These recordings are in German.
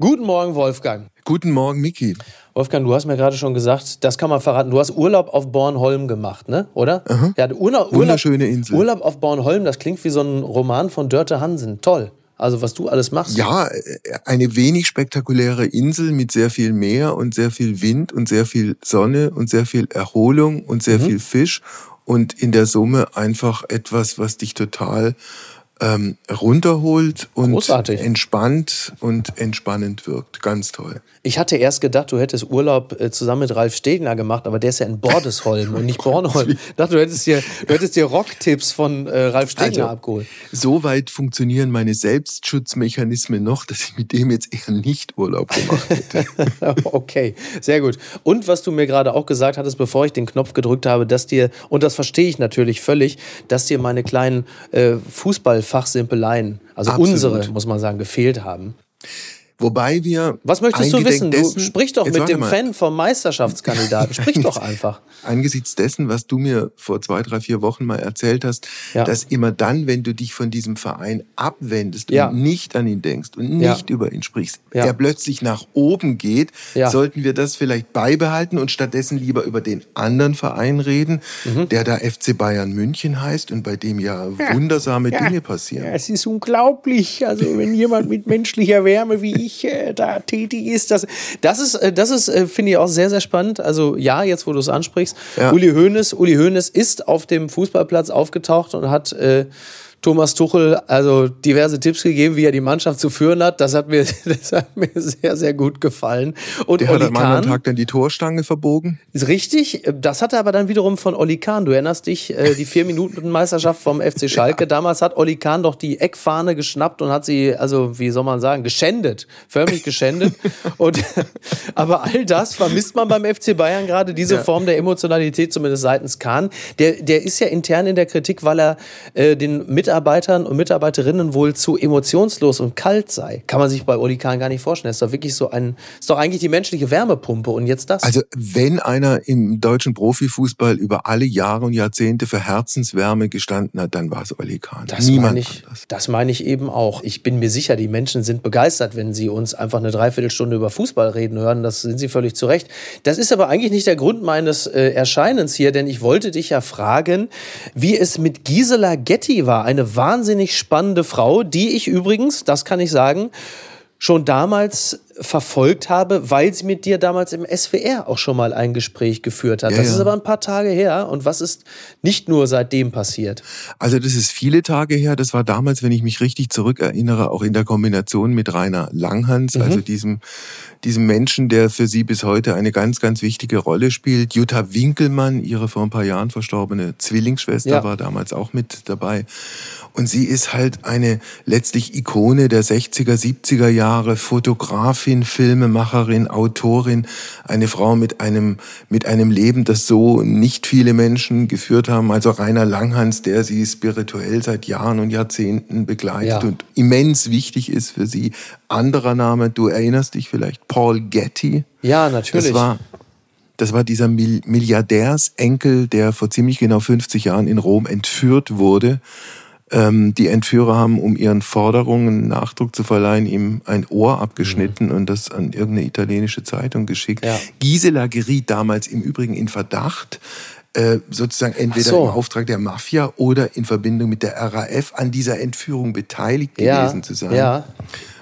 Guten Morgen, Wolfgang. Guten Morgen, Miki. Wolfgang, du hast mir gerade schon gesagt, das kann man verraten. Du hast Urlaub auf Bornholm gemacht, ne? Oder? Aha. Ja, Urlaub, Wunderschöne Insel. Urlaub auf Bornholm, das klingt wie so ein Roman von Dörte Hansen. Toll. Also was du alles machst. Ja, eine wenig spektakuläre Insel mit sehr viel Meer und sehr viel Wind und sehr viel Sonne und sehr viel Erholung und sehr Mhm. viel Fisch und in der Summe einfach etwas, was dich total ähm, runterholt und Großartig. entspannt und entspannend wirkt. Ganz toll. Ich hatte erst gedacht, du hättest Urlaub äh, zusammen mit Ralf Stegner gemacht, aber der ist ja in Bordesholm und nicht Bornholm. Ich dachte, du hättest dir, du hättest dir Rocktipps von äh, Ralf Stegner Also, abgeholt. So weit funktionieren meine Selbstschutzmechanismen noch, dass ich mit dem jetzt eher nicht Urlaub gemacht hätte. Okay, sehr gut. Und was du mir gerade auch gesagt hattest, bevor ich den Knopf gedrückt habe, dass dir, und das verstehe ich natürlich völlig, dass dir meine kleinen äh, Fußballfachsimpeleien, also Absolut. unsere, muss man sagen, gefehlt haben. Wobei wir. Was möchtest du wissen? Du dessen- sprich doch mit dem mal. Fan vom Meisterschaftskandidaten. Sprich doch einfach. angesichts dessen, was du mir vor zwei, drei, vier Wochen mal erzählt hast, Ja. dass immer dann, wenn du dich von diesem Verein abwendest Ja. und nicht an ihn denkst und Ja. nicht über ihn sprichst, Ja. er plötzlich nach oben geht, Ja. sollten wir das vielleicht beibehalten und stattdessen lieber über den anderen Verein reden, Mhm. der da FC Bayern München heißt und bei dem ja, wundersame Dinge passieren. es ist unglaublich. Also wenn jemand mit menschlicher Wärme wie ich äh, da tätig ist, das, das ist, äh, das ist, äh, finde ich auch sehr, sehr spannend. Also ja, jetzt wo du es ansprichst, Ja. Uli Hoeneß, Uli Hoeneß ist auf dem Fußballplatz aufgetaucht und hat äh, Thomas Tuchel also diverse Tipps gegeben, wie er die Mannschaft zu führen hat. Das hat mir, das hat mir sehr, sehr gut gefallen. Und Der hat Oli am anderen Kahn, Tag dann die Torstange verbogen. ist richtig. Das hatte aber dann wiederum von Oli Kahn. Du erinnerst dich, äh, die vier Minuten Meisterschaft vom FC Schalke. Damals hat Oli Kahn doch die Eckfahne geschnappt und hat sie, also wie soll man sagen, geschändet, förmlich geschändet. und aber all das vermisst man beim FC Bayern gerade diese Ja. Form der Emotionalität zumindest seitens Kahn. Der, der ist ja intern in der Kritik, weil er äh, den Mitarbeitern und Mitarbeiterinnen wohl zu emotionslos und kalt sei. Kann man sich bei Oli Kahn gar nicht vorstellen. Ist doch wirklich so ein, ist doch eigentlich die menschliche Wärmepumpe und jetzt das. Also wenn einer im deutschen Profifußball über alle Jahre und Jahrzehnte für Herzenswärme gestanden hat, dann war es Oli Kahn. Das Niemand meine ich, anders. das meine ich eben auch. Ich bin mir sicher, die Menschen sind begeistert, wenn sie uns einfach eine Dreiviertelstunde über Fußball reden hören. Das sind sie völlig zu Recht. Das ist aber eigentlich nicht der Grund meines äh, Erscheinens hier, denn ich wollte dich ja fragen, wie es mit Gisela Getty war. Eine wahnsinnig spannende Frau, die ich übrigens, das kann ich sagen, schon damals verfolgt habe, weil sie mit dir damals im SWR auch schon mal ein Gespräch geführt hat. Ja, das ja. ist aber ein paar Tage her. Und was ist nicht nur seitdem passiert? Also das ist viele Tage her. Das war damals, wenn ich mich richtig zurückerinnere, auch in der Kombination mit Rainer Langhans, Mhm. also diesem, diesem Menschen, der für sie bis heute eine ganz, ganz wichtige Rolle spielt. Jutta Winkelmann, ihre vor ein paar Jahren verstorbene Zwillingsschwester, Ja. war damals auch mit dabei. Und sie ist halt eine letztlich Ikone der 60er, 70er Jahre, Fotografin, Filmemacherin, Autorin, eine Frau mit einem, mit einem Leben, das so nicht viele Menschen geführt haben. Also Rainer Langhans, der sie spirituell seit Jahren und Jahrzehnten begleitet Ja. und immens wichtig ist für sie. Anderer Name, du erinnerst dich vielleicht, Paul Getty. Ja, natürlich. Das war, das war dieser Mil- Milliardärsenkel, der vor ziemlich genau 50 Jahren in Rom entführt wurde. Ähm, die Entführer haben, um ihren Forderungen Nachdruck zu verleihen, ihm ein Ohr abgeschnitten und das an irgendeine italienische Zeitung geschickt. Ja. Gisela geriet damals im Übrigen in Verdacht, äh, sozusagen entweder so. im Auftrag der Mafia oder in Verbindung mit der RAF an dieser Entführung beteiligt Ja, gewesen zu sein ja.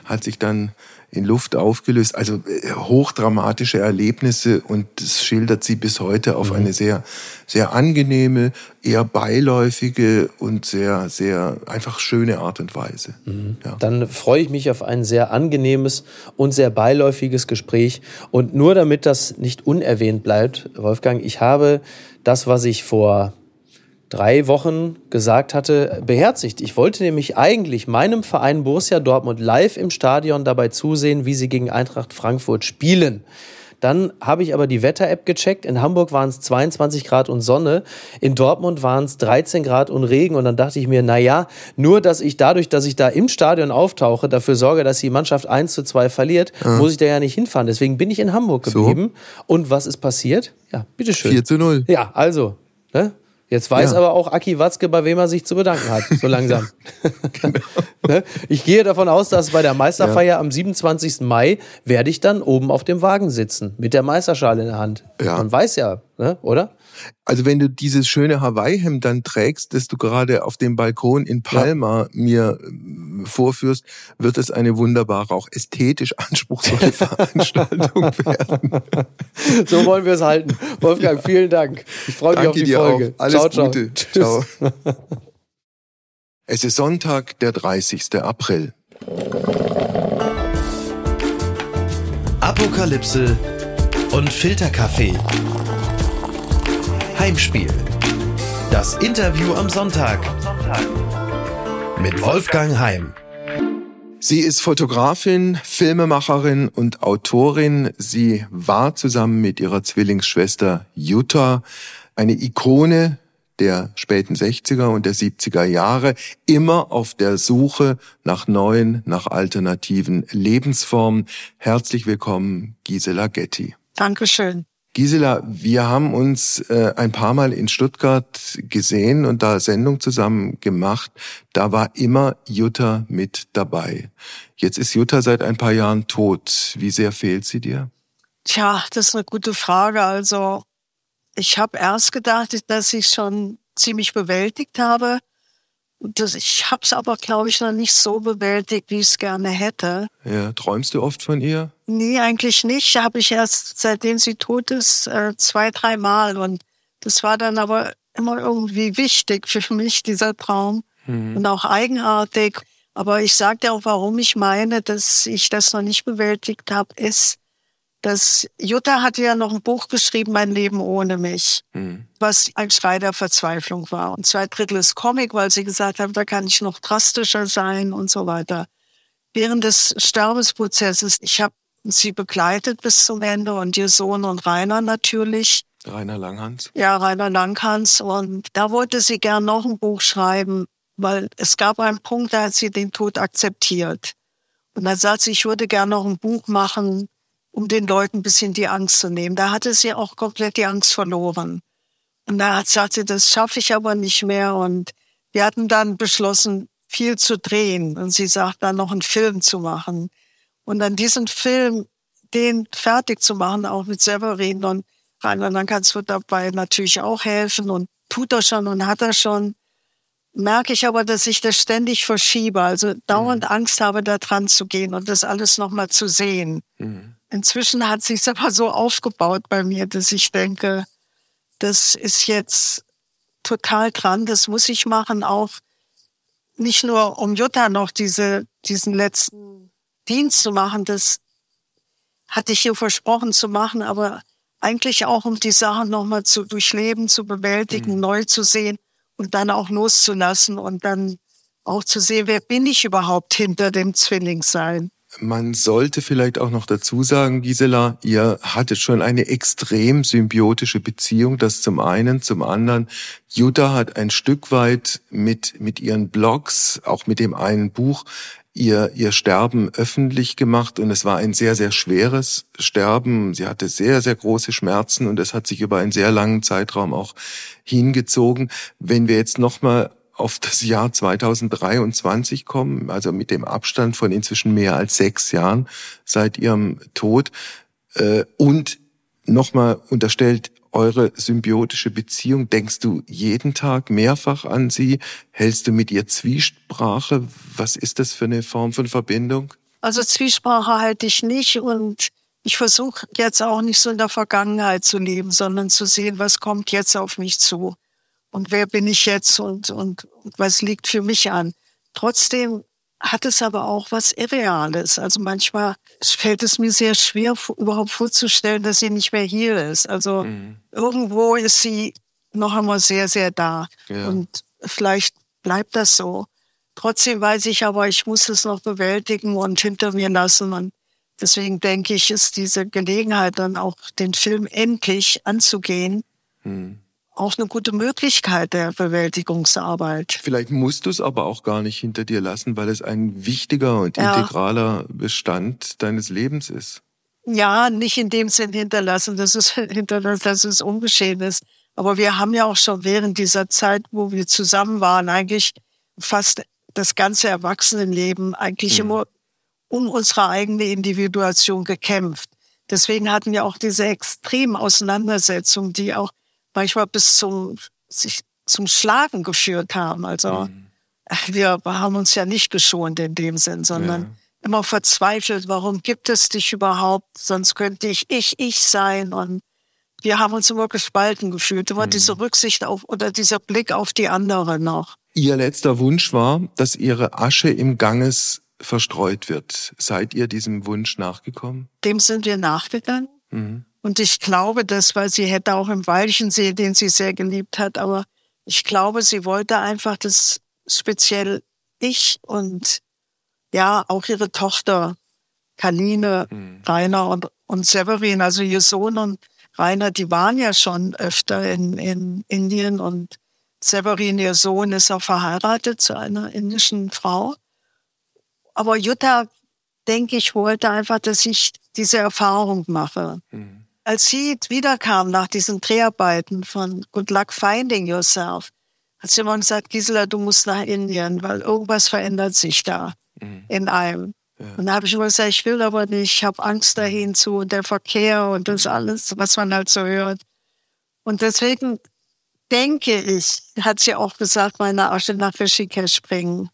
hat sich dann in Luft aufgelöst. Also äh, hochdramatische Erlebnisse und das schildert sie bis heute Mhm. auf eine sehr, sehr angenehme, eher beiläufige und sehr, sehr einfach schöne Art und Weise. Mhm. Ja. Dann freue ich mich auf ein sehr angenehmes und sehr beiläufiges Gespräch. Und nur damit das nicht unerwähnt bleibt, Wolfgang, ich habe das, was ich vor drei Wochen gesagt hatte, beherzigt. Ich wollte nämlich eigentlich meinem Verein Borussia Dortmund live im Stadion dabei zusehen, wie sie gegen Eintracht Frankfurt spielen. Dann habe ich aber die Wetter-App gecheckt. In Hamburg waren es 22 Grad und Sonne. In Dortmund waren es 13 Grad und Regen. Und dann dachte ich mir, na ja, nur dass ich dadurch, dass ich da im Stadion auftauche, dafür sorge, dass die Mannschaft 1 zu 2 verliert, muss ich da ja nicht hinfahren. Deswegen bin ich in Hamburg So. geblieben. Und was ist passiert? Ja, bitteschön. 4 zu 0. Ja, also, ne? Jetzt weiß ja. aber auch Aki Watzke, bei wem er sich zu bedanken hat, so langsam. genau. Ne? ich gehe davon aus, dass bei der Meisterfeier ja. am 27. Mai werde ich dann oben auf dem Wagen sitzen, mit der Meisterschale in der Hand. Ja. Man weiß ja, ne? oder? Also wenn du dieses schöne Hawaii-Hemd dann trägst, das du gerade auf dem Balkon in Palma ja. mir äh, vorführst, wird es eine wunderbare, auch ästhetisch anspruchsvolle Veranstaltung werden. So wollen wir es halten. Wolfgang, vielen Dank. Ich freue mich auf die Folge. Auch. Alles ciao, Gute. Ciao. ciao. Es ist Sonntag, der 30. April. Apokalypse und Filterkaffee. Heimspiel. Das Interview am Sonntag. Mit Wolfgang Heim. Sie ist Fotografin, Filmemacherin und Autorin. Sie war zusammen mit ihrer Zwillingsschwester Jutta eine Ikone der späten 60er und der 70er Jahre, immer auf der Suche nach neuen, nach alternativen Lebensformen. Herzlich willkommen, Gisela Getty. Dankeschön. Gisela, wir haben uns äh, ein paar Mal in Stuttgart gesehen und da Sendung zusammen gemacht. Da war immer Jutta mit dabei. Jetzt ist Jutta seit ein paar Jahren tot. Wie sehr fehlt sie dir? Tja, das ist eine gute Frage. Also ich habe erst gedacht, dass ich schon ziemlich bewältigt habe. Das, ich habe es aber, glaube ich, noch nicht so bewältigt, wie ich es gerne hätte. Ja, träumst du oft von ihr? Nee, eigentlich nicht. Habe ich erst, seitdem sie tot ist, äh, zwei, drei Mal. Und das war dann aber immer irgendwie wichtig für mich, dieser Traum. Mhm. Und auch eigenartig. Aber ich sage dir auch, warum ich meine, dass ich das noch nicht bewältigt habe, ist, dass Jutta hatte ja noch ein Buch geschrieben, Mein Leben ohne mich, mhm. was ein Schrei der Verzweiflung war. Und zwei Drittel ist Comic, weil sie gesagt haben, da kann ich noch drastischer sein und so weiter. Während des Sterbensprozesses, ich habe sie begleitet bis zum Ende und ihr Sohn und Rainer natürlich. Rainer Langhans? Ja, Rainer Langhans. Und da wollte sie gern noch ein Buch schreiben, weil es gab einen Punkt, da hat sie den Tod akzeptiert. Und dann sagt sie, ich würde gern noch ein Buch machen, um den Leuten ein bisschen die Angst zu nehmen. Da hatte sie auch komplett die Angst verloren. Und da hat, sagt sie, das schaffe ich aber nicht mehr. Und wir hatten dann beschlossen, viel zu drehen. Und sie sagt, dann noch einen Film zu machen. Und dann diesen Film, den fertig zu machen, auch mit Severin und Rainer wird dabei natürlich auch helfen und tut er schon und hat er schon. Merke ich aber, dass ich das ständig verschiebe, also dauernd mhm. Angst habe, da dran zu gehen und das alles nochmal zu sehen. Mhm. Inzwischen hat sich aber so aufgebaut bei mir, dass ich denke, das ist jetzt total dran, das muss ich machen, auch nicht nur um Jutta noch diese, diesen letzten Dienst zu machen, das hatte ich ihr versprochen zu machen, aber eigentlich auch um die Sachen nochmal zu durchleben, zu bewältigen, mhm. neu zu sehen und dann auch loszulassen und dann auch zu sehen, wer bin ich überhaupt hinter dem Zwillingssein. Man sollte vielleicht auch noch dazu sagen, Gisela, ihr hattet schon eine extrem symbiotische Beziehung, das zum einen. Zum anderen, Jutta hat ein Stück weit mit, mit ihren Blogs, auch mit dem einen Buch, ihr, ihr Sterben öffentlich gemacht und es war ein sehr, sehr schweres Sterben. Sie hatte sehr, sehr große Schmerzen und es hat sich über einen sehr langen Zeitraum auch hingezogen. Wenn wir jetzt nochmal auf das Jahr 2023 kommen, also mit dem Abstand von inzwischen mehr als sechs Jahren seit ihrem Tod. Äh, und nochmal unterstellt, eure symbiotische Beziehung, denkst du jeden Tag mehrfach an sie? Hältst du mit ihr Zwiesprache? Was ist das für eine Form von Verbindung? Also Zwiesprache halte ich nicht und ich versuche jetzt auch nicht so in der Vergangenheit zu leben, sondern zu sehen, was kommt jetzt auf mich zu und wer bin ich jetzt und, und, und was liegt für mich an. Trotzdem hat es aber auch was Irreales. Also manchmal fällt es mir sehr schwer, überhaupt vorzustellen, dass sie nicht mehr hier ist. Also mhm. irgendwo ist sie noch einmal sehr, sehr da. Ja. Und vielleicht bleibt das so. Trotzdem weiß ich aber, ich muss es noch bewältigen und hinter mir lassen. Und deswegen denke ich, ist diese Gelegenheit dann auch den Film endlich anzugehen. Mhm auch eine gute Möglichkeit der Bewältigungsarbeit. Vielleicht musst du es aber auch gar nicht hinter dir lassen, weil es ein wichtiger und ja. integraler Bestand deines Lebens ist. Ja, nicht in dem Sinn hinterlassen, dass es hinterlassen, dass es ungeschehen ist. Aber wir haben ja auch schon während dieser Zeit, wo wir zusammen waren, eigentlich fast das ganze Erwachsenenleben eigentlich mhm. immer um unsere eigene Individuation gekämpft. Deswegen hatten wir auch diese extremen Auseinandersetzungen, die auch manchmal bis zum, sich zum Schlagen geführt haben. Also mhm. wir haben uns ja nicht geschont in dem Sinn, sondern ja. immer verzweifelt, warum gibt es dich überhaupt? Sonst könnte ich ich, ich sein. Und wir haben uns immer gespalten gefühlt. Immer mhm. diese Rücksicht auf oder dieser Blick auf die andere noch. Ihr letzter Wunsch war, dass Ihre Asche im Ganges verstreut wird. Seid ihr diesem Wunsch nachgekommen? Dem sind wir nachgegangen. Mhm. Und ich glaube das, weil sie hätte auch im Walchensee, den sie sehr geliebt hat, aber ich glaube, sie wollte einfach das speziell ich und ja, auch ihre Tochter, Kaline, mhm. Rainer und, und Severin, also ihr Sohn und Rainer, die waren ja schon öfter in, in Indien und Severin, ihr Sohn, ist auch verheiratet zu einer indischen Frau. Aber Jutta, denke ich, wollte einfach, dass ich diese Erfahrung mache. Mhm. Als sie wiederkam nach diesen Dreharbeiten von Good Luck Finding Yourself, hat sie immer gesagt, Gisela, du musst nach Indien, weil irgendwas verändert sich da mhm. in einem. Ja. Und da habe ich immer gesagt, ich will aber nicht, ich habe Angst dahin zu und der Verkehr und das alles, was man halt so hört. Und deswegen denke ich, hat sie auch gesagt, meine Asche nach Rishikesh bringen.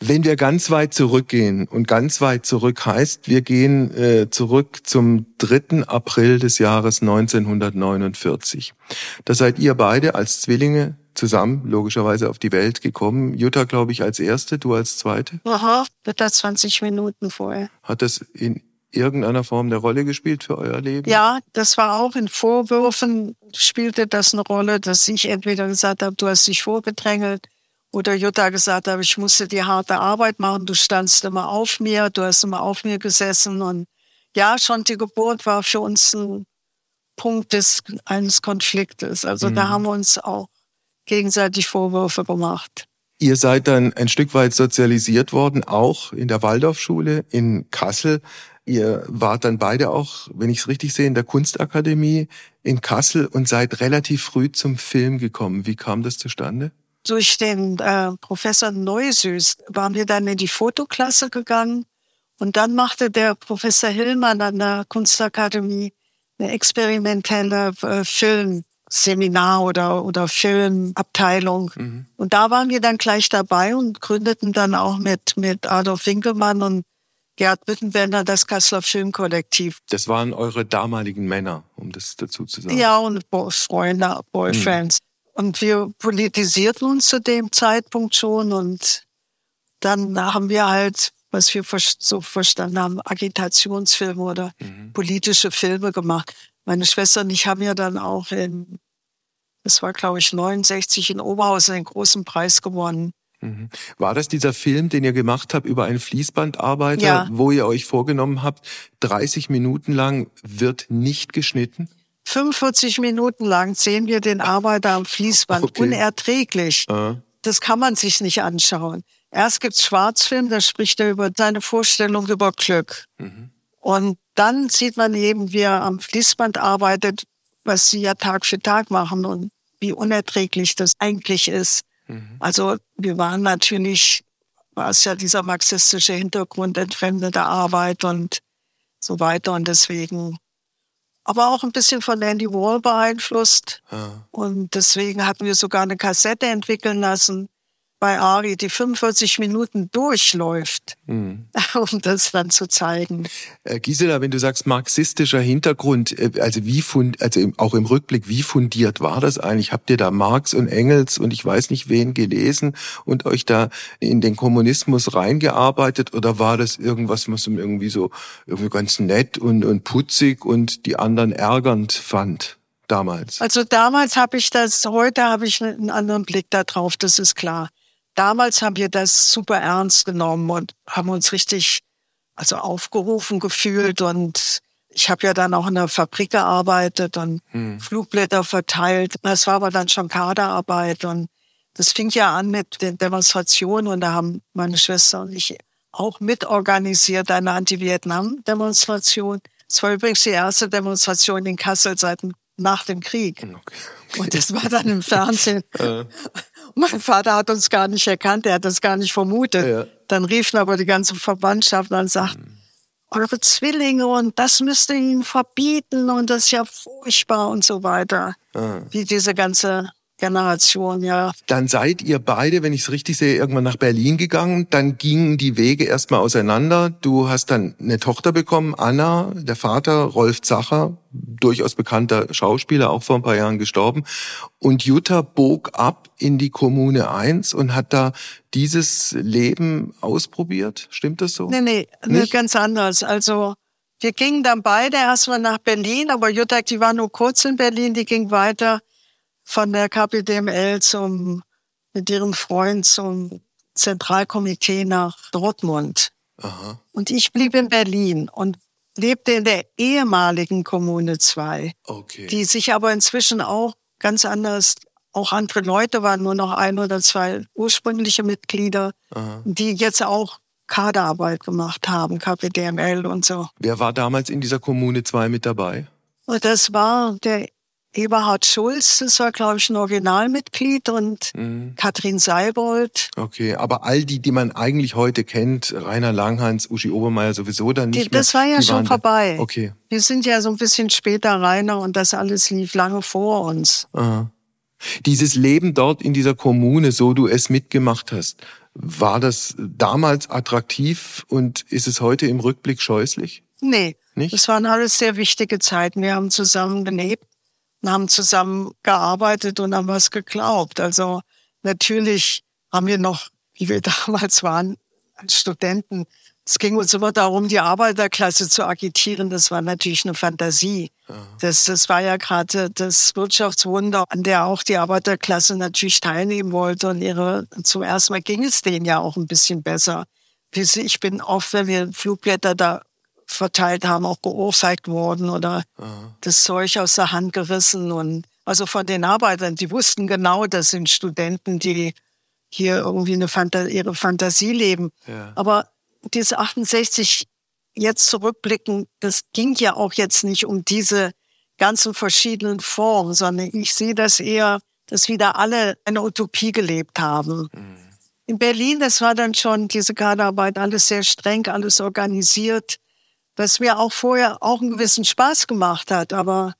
Wenn wir ganz weit zurückgehen und ganz weit zurück heißt, wir gehen äh, zurück zum 3. April des Jahres 1949. Da seid ihr beide als Zwillinge zusammen logischerweise auf die Welt gekommen. Jutta, glaube ich, als erste, du als zweite. Aha, wird da 20 Minuten vorher. Hat das in irgendeiner Form eine Rolle gespielt für euer Leben? Ja, das war auch in Vorwürfen spielte das eine Rolle, dass ich entweder gesagt habe, du hast dich vorgedrängelt oder Jutta gesagt habe, ich musste die harte Arbeit machen, du standst immer auf mir, du hast immer auf mir gesessen und ja, schon die Geburt war für uns ein Punkt des, eines Konfliktes. Also mhm. da haben wir uns auch gegenseitig Vorwürfe gemacht. Ihr seid dann ein Stück weit sozialisiert worden, auch in der Waldorfschule in Kassel. Ihr wart dann beide auch, wenn ich es richtig sehe, in der Kunstakademie in Kassel und seid relativ früh zum Film gekommen. Wie kam das zustande? Durch den äh, Professor Neusüß waren wir dann in die Fotoklasse gegangen und dann machte der Professor Hillmann an der Kunstakademie eine experimentelle äh, Filmseminar oder, oder Filmabteilung. Mhm. Und da waren wir dann gleich dabei und gründeten dann auch mit, mit Adolf Winkelmann und Gerd Wittenbender das Kasseler Filmkollektiv. Das waren eure damaligen Männer, um das dazu zu sagen. Ja, und Freunde, Boyfriends. Mhm. Und wir politisierten uns zu dem Zeitpunkt schon und dann haben wir halt, was wir so verstanden haben, Agitationsfilme oder mhm. politische Filme gemacht. Meine Schwester und ich haben ja dann auch in, das war glaube ich 69 in Oberhausen einen großen Preis gewonnen. Mhm. War das dieser Film, den ihr gemacht habt über einen Fließbandarbeiter, ja. wo ihr euch vorgenommen habt, 30 Minuten lang wird nicht geschnitten? 45 Minuten lang sehen wir den Arbeiter am Fließband. Okay. Unerträglich. Uh. Das kann man sich nicht anschauen. Erst gibt's Schwarzfilm, da spricht er über seine Vorstellung über Glück. Mhm. Und dann sieht man eben, wie er am Fließband arbeitet, was sie ja Tag für Tag machen und wie unerträglich das eigentlich ist. Mhm. Also wir waren natürlich, war es ja dieser marxistische Hintergrund entfremdete Arbeit und so weiter. Und deswegen aber auch ein bisschen von Andy Wall beeinflusst. Ja. Und deswegen hatten wir sogar eine Kassette entwickeln lassen, bei Ari, die 45 Minuten durchläuft, mhm. um das dann zu zeigen. Äh, Gisela, wenn du sagst marxistischer Hintergrund, äh, also wie fund, also auch im Rückblick, wie fundiert war das eigentlich? Habt ihr da Marx und Engels und ich weiß nicht wen gelesen und euch da in den Kommunismus reingearbeitet oder war das irgendwas, was man irgendwie so irgendwie ganz nett und, und putzig und die anderen ärgernd fand? Damals. Also damals habe ich das, heute habe ich einen anderen Blick darauf, das ist klar damals haben wir das super ernst genommen und haben uns richtig also aufgerufen gefühlt und ich habe ja dann auch in der Fabrik gearbeitet und hm. Flugblätter verteilt. Das war aber dann schon Kaderarbeit und das fing ja an mit den Demonstrationen und da haben meine Schwester und ich auch mitorganisiert eine Anti-Vietnam-Demonstration. Es war übrigens die erste Demonstration in Kassel seit dem nach dem Krieg. Okay. Und das war dann im Fernsehen. mein Vater hat uns gar nicht erkannt, er hat das gar nicht vermutet. Ja. Dann riefen aber die ganze Verwandtschaft und sagt, mhm. eure Zwillinge und das müsst ihr ihnen verbieten und das ist ja furchtbar und so weiter. Ah. Wie diese ganze Generation, ja. Dann seid ihr beide, wenn ich es richtig sehe, irgendwann nach Berlin gegangen. Dann gingen die Wege erstmal auseinander. Du hast dann eine Tochter bekommen, Anna, der Vater, Rolf Zacher, durchaus bekannter Schauspieler, auch vor ein paar Jahren gestorben. Und Jutta bog ab in die Kommune 1 und hat da dieses Leben ausprobiert. Stimmt das so? Nee, nee, nee ganz anders. Also wir gingen dann beide erstmal nach Berlin, aber Jutta, die war nur kurz in Berlin, die ging weiter von der KPDML zum, mit ihrem Freund zum Zentralkomitee nach Dortmund. Aha. Und ich blieb in Berlin und lebte in der ehemaligen Kommune 2, okay. die sich aber inzwischen auch ganz anders, auch andere Leute waren, nur noch ein oder zwei ursprüngliche Mitglieder, Aha. die jetzt auch Kaderarbeit gemacht haben, KPDML und so. Wer war damals in dieser Kommune 2 mit dabei? Das war der Eberhard Schulz, das war, glaube ich, ein Originalmitglied und mhm. Katrin Seibold. Okay, aber all die, die man eigentlich heute kennt, Rainer Langhans, Uschi Obermeier sowieso dann nicht die, mehr. Das war ja schon vorbei. Okay. Wir sind ja so ein bisschen später Rainer und das alles lief lange vor uns. Aha. Dieses Leben dort in dieser Kommune, so du es mitgemacht hast, war das damals attraktiv und ist es heute im Rückblick scheußlich? Nee. Nicht? Das waren alles sehr wichtige Zeiten. Wir haben zusammen gelebt haben zusammen gearbeitet und haben was geglaubt. Also natürlich haben wir noch, wie wir damals waren, als Studenten, es ging uns immer darum, die Arbeiterklasse zu agitieren. Das war natürlich eine Fantasie. Das, das war ja gerade das Wirtschaftswunder, an der auch die Arbeiterklasse natürlich teilnehmen wollte. Und ihre, zuerst mal ging es denen ja auch ein bisschen besser. Ich bin oft, wenn wir Flugblätter da verteilt haben, auch geohrfeigt worden oder Aha. das Zeug aus der Hand gerissen. Und also von den Arbeitern, die wussten genau, das sind Studenten, die hier irgendwie eine Fanta ihre Fantasie leben. Ja. Aber diese 68 jetzt zurückblicken, das ging ja auch jetzt nicht um diese ganzen verschiedenen Formen, sondern ich sehe das eher, dass wieder alle eine Utopie gelebt haben. Mhm. In Berlin, das war dann schon diese Kaderarbeit, alles sehr streng, alles organisiert was mir auch vorher auch einen gewissen Spaß gemacht hat. Aber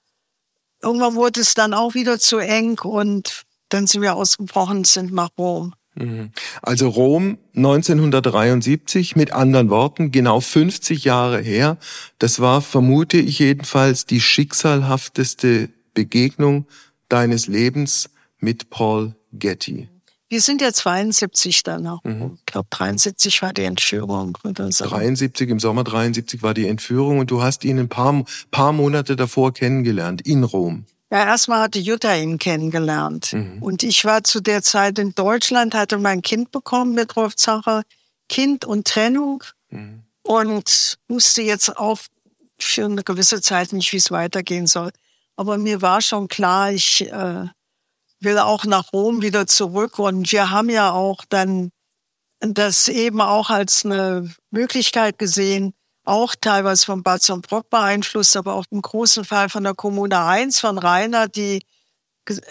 irgendwann wurde es dann auch wieder zu eng und dann sind wir ausgebrochen, sind nach Rom. Mhm. Also Rom 1973, mit anderen Worten, genau 50 Jahre her. Das war, vermute ich jedenfalls, die schicksalhafteste Begegnung deines Lebens mit Paul Getty. Wir sind ja 72 danach. Mhm. Ich glaube, 73 war die Entführung. Oder so. 73, im Sommer 73 war die Entführung und du hast ihn ein paar, paar Monate davor kennengelernt, in Rom. Ja, erstmal hatte Jutta ihn kennengelernt. Mhm. Und ich war zu der Zeit in Deutschland, hatte mein Kind bekommen mit Rolf Zacher. Kind und Trennung. Mhm. Und wusste jetzt auch für eine gewisse Zeit nicht, wie es weitergehen soll. Aber mir war schon klar, ich äh, will auch nach Rom wieder zurück. Und wir haben ja auch dann das eben auch als eine Möglichkeit gesehen, auch teilweise von Bad Brock beeinflusst, aber auch im großen Fall von der Kommune 1 von Rainer, die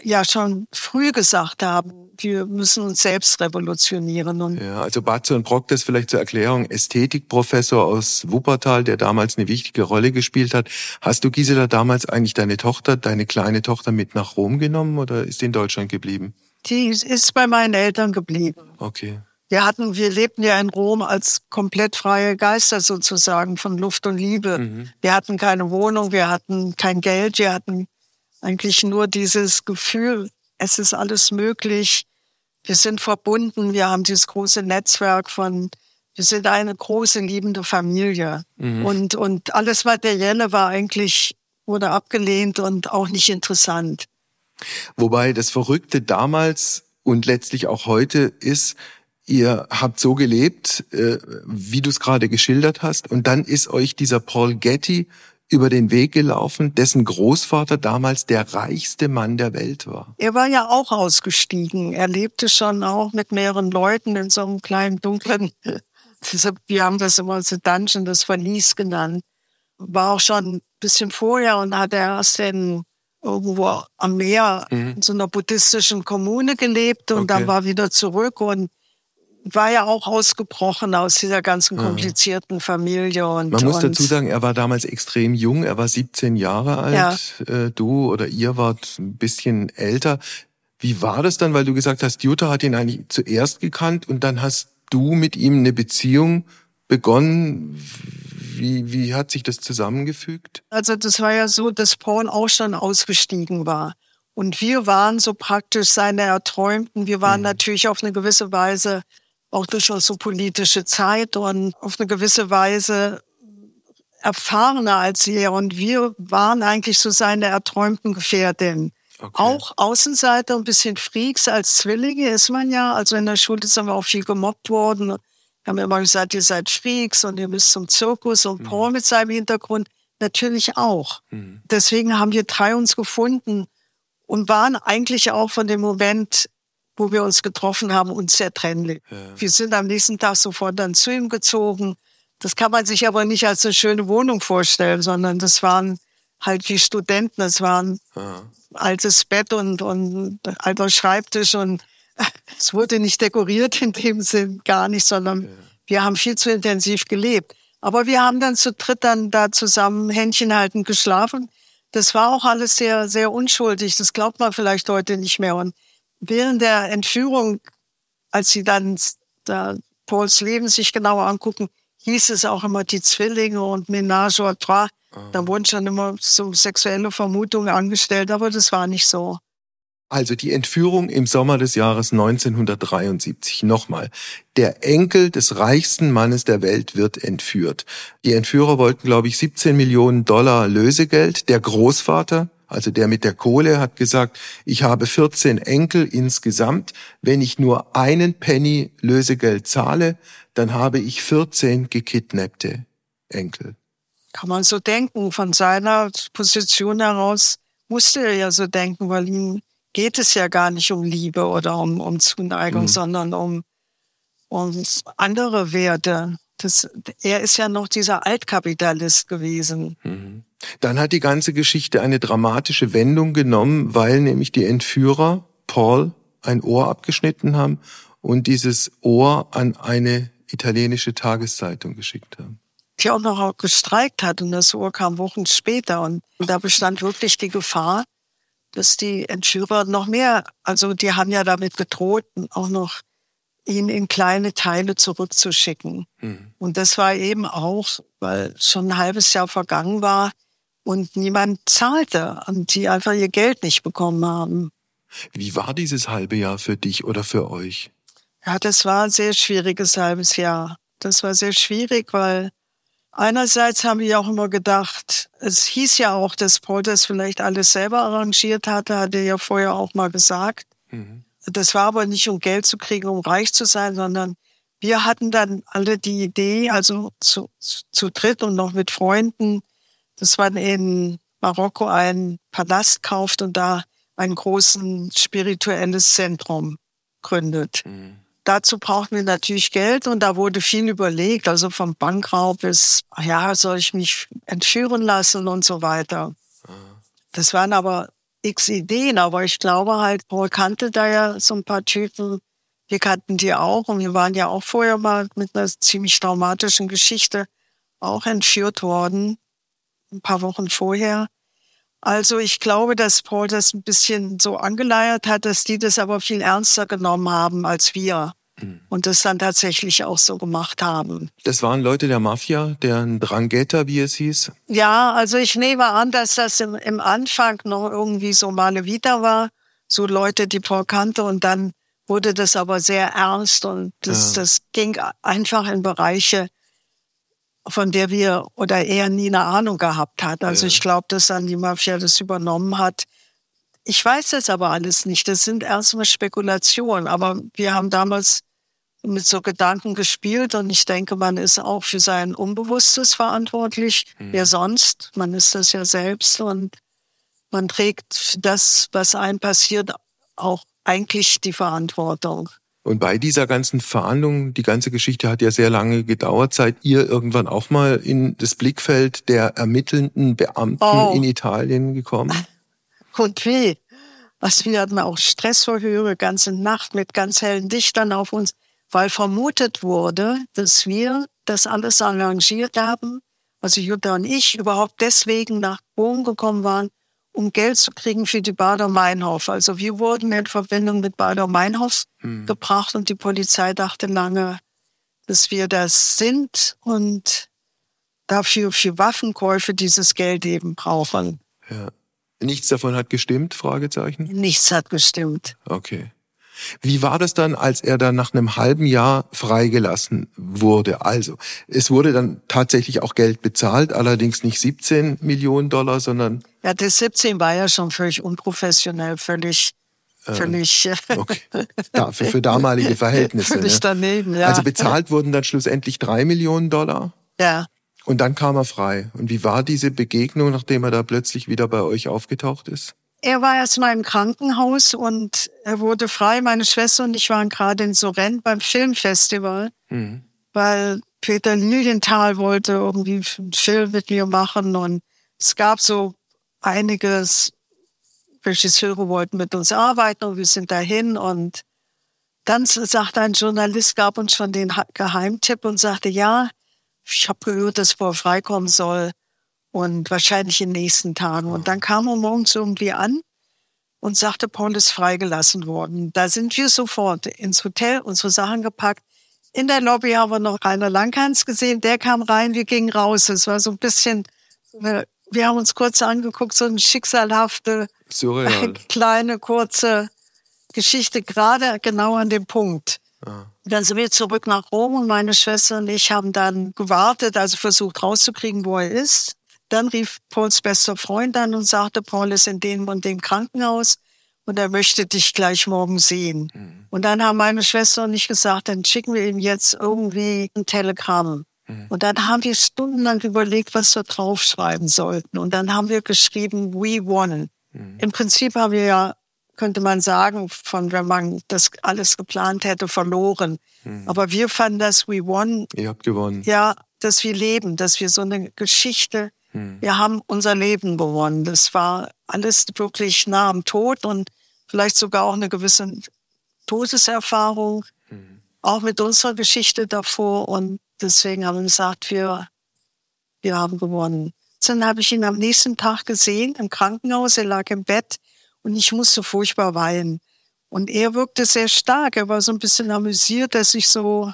ja schon früh gesagt haben, wir müssen uns selbst revolutionieren. Und ja, also Batze und Brock, das vielleicht zur Erklärung, Ästhetikprofessor aus Wuppertal, der damals eine wichtige Rolle gespielt hat. Hast du, Gisela, damals eigentlich deine Tochter, deine kleine Tochter mit nach Rom genommen oder ist die in Deutschland geblieben? Die ist bei meinen Eltern geblieben. Okay. Wir hatten, wir lebten ja in Rom als komplett freie Geister sozusagen von Luft und Liebe. Mhm. Wir hatten keine Wohnung, wir hatten kein Geld, wir hatten eigentlich nur dieses Gefühl, es ist alles möglich, wir sind verbunden, wir haben dieses große Netzwerk von, wir sind eine große liebende Familie. Mhm. Und, und alles Materielle war eigentlich, wurde abgelehnt und auch nicht interessant. Wobei das Verrückte damals und letztlich auch heute ist, ihr habt so gelebt, äh, wie du es gerade geschildert hast, und dann ist euch dieser Paul Getty über den Weg gelaufen, dessen Großvater damals der reichste Mann der Welt war. Er war ja auch ausgestiegen. Er lebte schon auch mit mehreren Leuten in so einem kleinen dunklen, wir haben das immer so Dungeon, das Verlies genannt. War auch schon ein bisschen vorher und hat erst in irgendwo am Meer mhm. in so einer buddhistischen Kommune gelebt und okay. dann war wieder zurück und war ja auch ausgebrochen aus dieser ganzen komplizierten Familie. Und, Man muss dazu sagen, er war damals extrem jung, er war 17 Jahre alt. Ja. Äh, du oder ihr wart ein bisschen älter. Wie war das dann, weil du gesagt hast, Jutta hat ihn eigentlich zuerst gekannt und dann hast du mit ihm eine Beziehung begonnen. Wie, wie hat sich das zusammengefügt? Also das war ja so, dass Paul auch schon ausgestiegen war. Und wir waren so praktisch seine Erträumten. Wir waren mhm. natürlich auf eine gewisse Weise auch durchaus so politische Zeit und auf eine gewisse Weise erfahrener als er. Und wir waren eigentlich so seine erträumten Gefährtin. Okay. Auch Außenseiter, ein bisschen Freaks als Zwillinge ist man ja. Also in der Schule sind wir auch viel gemobbt worden. Wir haben immer gesagt, ihr seid Freaks und ihr müsst zum Zirkus und mhm. Paul mit seinem Hintergrund natürlich auch. Mhm. Deswegen haben wir drei uns gefunden und waren eigentlich auch von dem Moment wo wir uns getroffen haben, unzertrennlich. Ja. Wir sind am nächsten Tag sofort dann zu ihm gezogen. Das kann man sich aber nicht als eine schöne Wohnung vorstellen, sondern das waren halt wie Studenten. Das waren ja. altes Bett und, und alter Schreibtisch und es wurde nicht dekoriert in dem Sinn, gar nicht, sondern ja. wir haben viel zu intensiv gelebt. Aber wir haben dann zu dritt dann da zusammen Händchen haltend geschlafen. Das war auch alles sehr, sehr unschuldig. Das glaubt man vielleicht heute nicht mehr. Und während der Entführung, als sie dann da Pauls Leben sich genauer angucken, hieß es auch immer die Zwillinge und Ménage à trois. Ah. Da wurden schon immer so sexuelle Vermutungen angestellt, aber das war nicht so. Also die Entführung im Sommer des Jahres 1973. Nochmal. Der Enkel des reichsten Mannes der Welt wird entführt. Die Entführer wollten, glaube ich, 17 Millionen Dollar Lösegeld. Der Großvater also der mit der Kohle hat gesagt, ich habe 14 Enkel insgesamt. Wenn ich nur einen Penny Lösegeld zahle, dann habe ich 14 gekidnappte Enkel. Kann man so denken. Von seiner Position heraus musste er ja so denken, weil ihm geht es ja gar nicht um Liebe oder um, um Zuneigung, mhm. sondern um, um andere Werte. Das, er ist ja noch dieser Altkapitalist gewesen. Mhm. Dann hat die ganze Geschichte eine dramatische Wendung genommen, weil nämlich die Entführer Paul ein Ohr abgeschnitten haben und dieses Ohr an eine italienische Tageszeitung geschickt haben. Die auch noch gestreikt hat und das Ohr kam Wochen später und da bestand wirklich die Gefahr, dass die Entführer noch mehr, also die haben ja damit gedroht, auch noch ihn in kleine Teile zurückzuschicken. Mhm. Und das war eben auch, weil schon ein halbes Jahr vergangen war, und niemand zahlte und die einfach ihr Geld nicht bekommen haben. Wie war dieses halbe Jahr für dich oder für euch? Ja, das war ein sehr schwieriges halbes Jahr. Das war sehr schwierig, weil einerseits haben wir auch immer gedacht, es hieß ja auch, dass Paul das vielleicht alles selber arrangiert hatte, hat er ja vorher auch mal gesagt. Mhm. Das war aber nicht, um Geld zu kriegen, um reich zu sein, sondern wir hatten dann alle die Idee, also zu, zu dritt und noch mit Freunden, dass man in Marokko einen Palast kauft und da ein großes spirituelles Zentrum gründet. Mhm. Dazu brauchen wir natürlich Geld und da wurde viel überlegt, also vom Bankraub bis, ja, soll ich mich entführen lassen und so weiter. Mhm. Das waren aber x Ideen, aber ich glaube halt, Paul kannte da ja so ein paar Typen, wir kannten die auch und wir waren ja auch vorher mal mit einer ziemlich traumatischen Geschichte auch entführt worden ein paar Wochen vorher. Also ich glaube, dass Paul das ein bisschen so angeleiert hat, dass die das aber viel ernster genommen haben als wir mhm. und das dann tatsächlich auch so gemacht haben. Das waren Leute der Mafia, der Drangheta, wie es hieß? Ja, also ich nehme an, dass das im, im Anfang noch irgendwie so Male wieder war, so Leute, die Paul kannte und dann wurde das aber sehr ernst und das, ja. das ging einfach in Bereiche, von der wir oder er nie eine Ahnung gehabt hat. Also ja. ich glaube, dass dann die Mafia das übernommen hat. Ich weiß das aber alles nicht. Das sind erstmal Spekulationen. Aber wir haben damals mit so Gedanken gespielt und ich denke, man ist auch für sein Unbewusstes verantwortlich. Mhm. Wer sonst? Man ist das ja selbst und man trägt das, was einem passiert, auch eigentlich die Verantwortung. Und bei dieser ganzen Verhandlung, die ganze Geschichte hat ja sehr lange gedauert, seid ihr irgendwann auch mal in das Blickfeld der ermittelnden Beamten oh. in Italien gekommen? Und wie? Also wir hatten auch Stressverhöre, ganze Nacht mit ganz hellen Dichtern auf uns, weil vermutet wurde, dass wir das alles arrangiert haben, also Jutta und ich überhaupt deswegen nach Rom gekommen waren, um Geld zu kriegen für die Bader-Meinhof. Also wir wurden in Verbindung mit Bader-Meinhof hm. gebracht und die Polizei dachte lange, dass wir das sind und dafür für Waffenkäufe dieses Geld eben brauchen. Ja. Nichts davon hat gestimmt? Fragezeichen. Nichts hat gestimmt. Okay. Wie war das dann, als er dann nach einem halben Jahr freigelassen wurde? Also, es wurde dann tatsächlich auch Geld bezahlt, allerdings nicht 17 Millionen Dollar, sondern... Ja, das 17 war ja schon völlig unprofessionell, völlig ähm, völlig okay. ja, für, für damalige Verhältnisse. Völlig ne? daneben, ja. Also bezahlt wurden dann schlussendlich drei Millionen Dollar. Ja. Und dann kam er frei. Und wie war diese Begegnung, nachdem er da plötzlich wieder bei euch aufgetaucht ist? Er war erstmal im Krankenhaus und er wurde frei. Meine Schwester und ich waren gerade in Sorrent beim Filmfestival, mhm. weil Peter Lilienthal wollte irgendwie einen Film mit mir machen und es gab so einiges. Regisseure wollten mit uns arbeiten und wir sind dahin und dann sagte ein Journalist, gab uns schon den Geheimtipp und sagte, ja, ich habe gehört, dass Paul freikommen soll und wahrscheinlich in den nächsten Tagen. Und dann kam er morgens irgendwie an und sagte, Paul ist freigelassen worden. Da sind wir sofort ins Hotel, unsere Sachen gepackt. In der Lobby haben wir noch Rainer Langhans gesehen, der kam rein, wir gingen raus. Es war so ein bisschen, wir haben uns kurz angeguckt, so eine schicksalhafte, Surreal. kleine, kurze Geschichte, gerade genau an dem Punkt. Ah. Dann sind wir zurück nach Rom und meine Schwester und ich haben dann gewartet, also versucht rauszukriegen, wo er ist. Dann rief Pauls bester Freund an und sagte, Paul ist in dem und dem Krankenhaus und er möchte dich gleich morgen sehen. Mhm. Und dann haben meine Schwester und ich gesagt, dann schicken wir ihm jetzt irgendwie ein Telegramm. Mhm. Und dann haben wir stundenlang überlegt, was wir draufschreiben sollten. Und dann haben wir geschrieben, we won. Mhm. Im Prinzip haben wir ja könnte man sagen, von wenn man das alles geplant hätte, verloren. Hm. Aber wir fanden das We Won. Ihr habt gewonnen. Ja, dass wir leben, dass wir so eine Geschichte, hm. wir haben unser Leben gewonnen. Das war alles wirklich nah am Tod und vielleicht sogar auch eine gewisse Todeserfahrung, hm. auch mit unserer Geschichte davor. Und deswegen haben wir gesagt, wir, wir haben gewonnen. Dann habe ich ihn am nächsten Tag gesehen im Krankenhaus. Er lag im Bett und ich musste furchtbar weinen. Und er wirkte sehr stark. Er war so ein bisschen amüsiert, dass ich so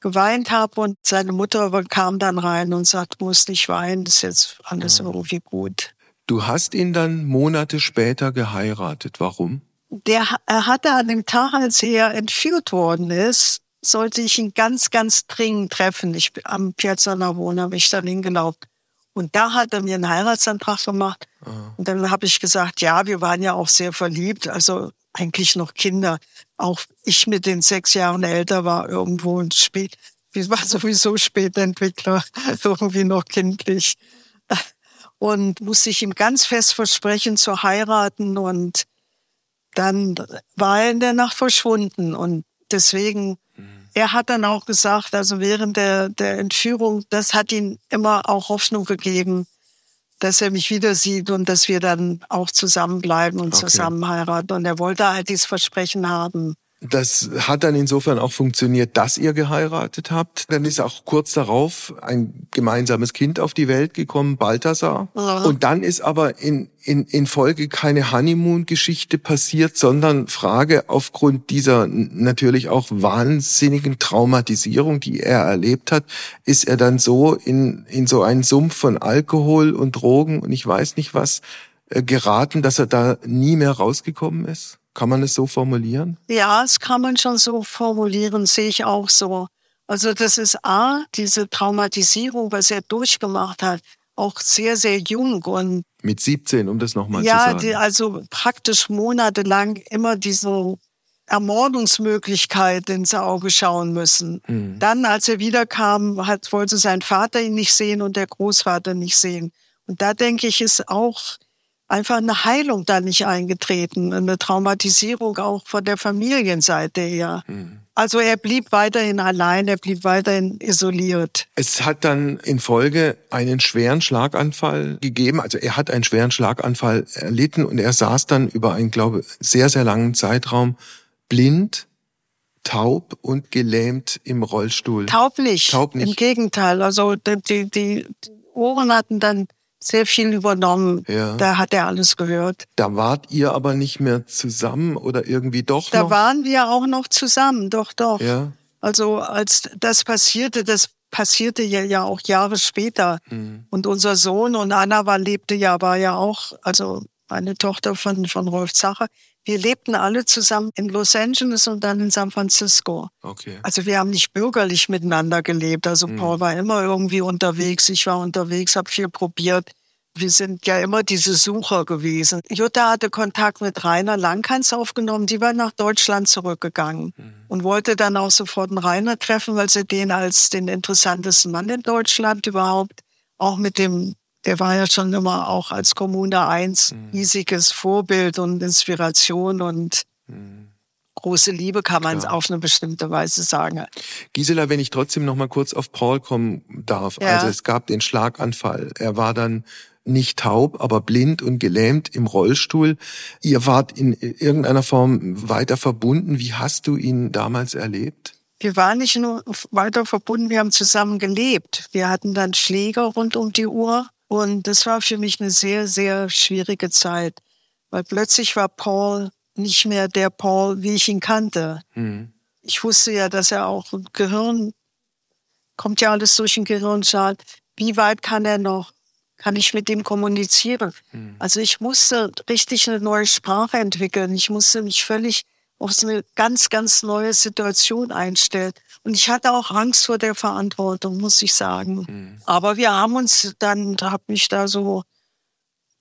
geweint habe. Und seine Mutter kam dann rein und sagt, du musst nicht weinen, das ist jetzt alles ja. irgendwie gut. Du hast ihn dann Monate später geheiratet. Warum? Der, er hatte an dem Tag, als er entführt worden ist, sollte ich ihn ganz, ganz dringend treffen. Ich am Piazza Navona habe ich dann hingelaufen. Und da hat er mir einen Heiratsantrag gemacht. Aha. Und dann habe ich gesagt, ja, wir waren ja auch sehr verliebt, also eigentlich noch Kinder. Auch ich mit den sechs Jahren älter war irgendwo und spät. Ich war sowieso Spätentwickler, irgendwie noch kindlich. Und musste ich ihm ganz fest versprechen zu heiraten und dann war er in der Nacht verschwunden und deswegen er hat dann auch gesagt, also während der, der Entführung, das hat ihm immer auch Hoffnung gegeben, dass er mich wieder sieht und dass wir dann auch zusammenbleiben und okay. zusammen heiraten. Und er wollte halt dieses Versprechen haben. Das hat dann insofern auch funktioniert, dass ihr geheiratet habt. Dann ist auch kurz darauf ein gemeinsames Kind auf die Welt gekommen, Balthasar. Ja. Und dann ist aber in, in, in Folge keine Honeymoon-Geschichte passiert, sondern Frage aufgrund dieser natürlich auch wahnsinnigen Traumatisierung, die er erlebt hat, ist er dann so in, in so einen Sumpf von Alkohol und Drogen und ich weiß nicht was äh, geraten, dass er da nie mehr rausgekommen ist? Kann man es so formulieren? Ja, es kann man schon so formulieren, sehe ich auch so. Also das ist A, diese Traumatisierung, was er durchgemacht hat, auch sehr, sehr jung und mit 17, um das nochmal ja, zu sagen. Ja, also praktisch monatelang immer diese Ermordungsmöglichkeit ins Auge schauen müssen. Mhm. Dann, als er wiederkam, hat, wollte sein Vater ihn nicht sehen und der Großvater nicht sehen. Und da denke ich, ist auch einfach eine Heilung da nicht eingetreten, eine Traumatisierung auch von der Familienseite her. Mhm. Also er blieb weiterhin allein, er blieb weiterhin isoliert. Es hat dann in Folge einen schweren Schlaganfall gegeben. Also er hat einen schweren Schlaganfall erlitten und er saß dann über einen, glaube sehr, sehr langen Zeitraum blind, taub und gelähmt im Rollstuhl. Taub nicht. Taub nicht. Im Gegenteil. Also die, die Ohren hatten dann sehr viel übernommen. Ja. Da hat er alles gehört. Da wart ihr aber nicht mehr zusammen oder irgendwie doch da noch? Da waren wir auch noch zusammen, doch, doch. Ja. Also als das passierte, das passierte ja, ja auch Jahre später. Mhm. Und unser Sohn und Anna war, lebte ja, war ja auch, also eine Tochter von, von Rolf Zacher. Wir lebten alle zusammen in Los Angeles und dann in San Francisco. Okay. Also wir haben nicht bürgerlich miteinander gelebt. Also mhm. Paul war immer irgendwie unterwegs, ich war unterwegs, habe viel probiert. Wir sind ja immer diese Sucher gewesen. Jutta hatte Kontakt mit Rainer Langhans aufgenommen. Die war nach Deutschland zurückgegangen mhm. und wollte dann auch sofort einen Rainer treffen, weil sie den als den interessantesten Mann in Deutschland überhaupt auch mit dem der war ja schon immer auch als Kommune 1 mhm. riesiges Vorbild und Inspiration und mhm. große Liebe kann man Klar. auf eine bestimmte Weise sagen. Gisela, wenn ich trotzdem noch mal kurz auf Paul kommen darf. Ja. Also es gab den Schlaganfall. Er war dann nicht taub, aber blind und gelähmt im Rollstuhl. Ihr wart in irgendeiner Form weiter verbunden. Wie hast du ihn damals erlebt? Wir waren nicht nur weiter verbunden, wir haben zusammen gelebt. Wir hatten dann Schläger rund um die Uhr. Und das war für mich eine sehr, sehr schwierige Zeit, weil plötzlich war Paul nicht mehr der Paul, wie ich ihn kannte. Mhm. Ich wusste ja, dass er auch Gehirn, kommt ja alles durch den Gehirnschal. Wie weit kann er noch? Kann ich mit ihm kommunizieren? Mhm. Also ich musste richtig eine neue Sprache entwickeln. Ich musste mich völlig auf so eine ganz, ganz neue Situation einstellen. Und ich hatte auch Angst vor der Verantwortung, muss ich sagen. Mhm. Aber wir haben uns dann, da habe mich da so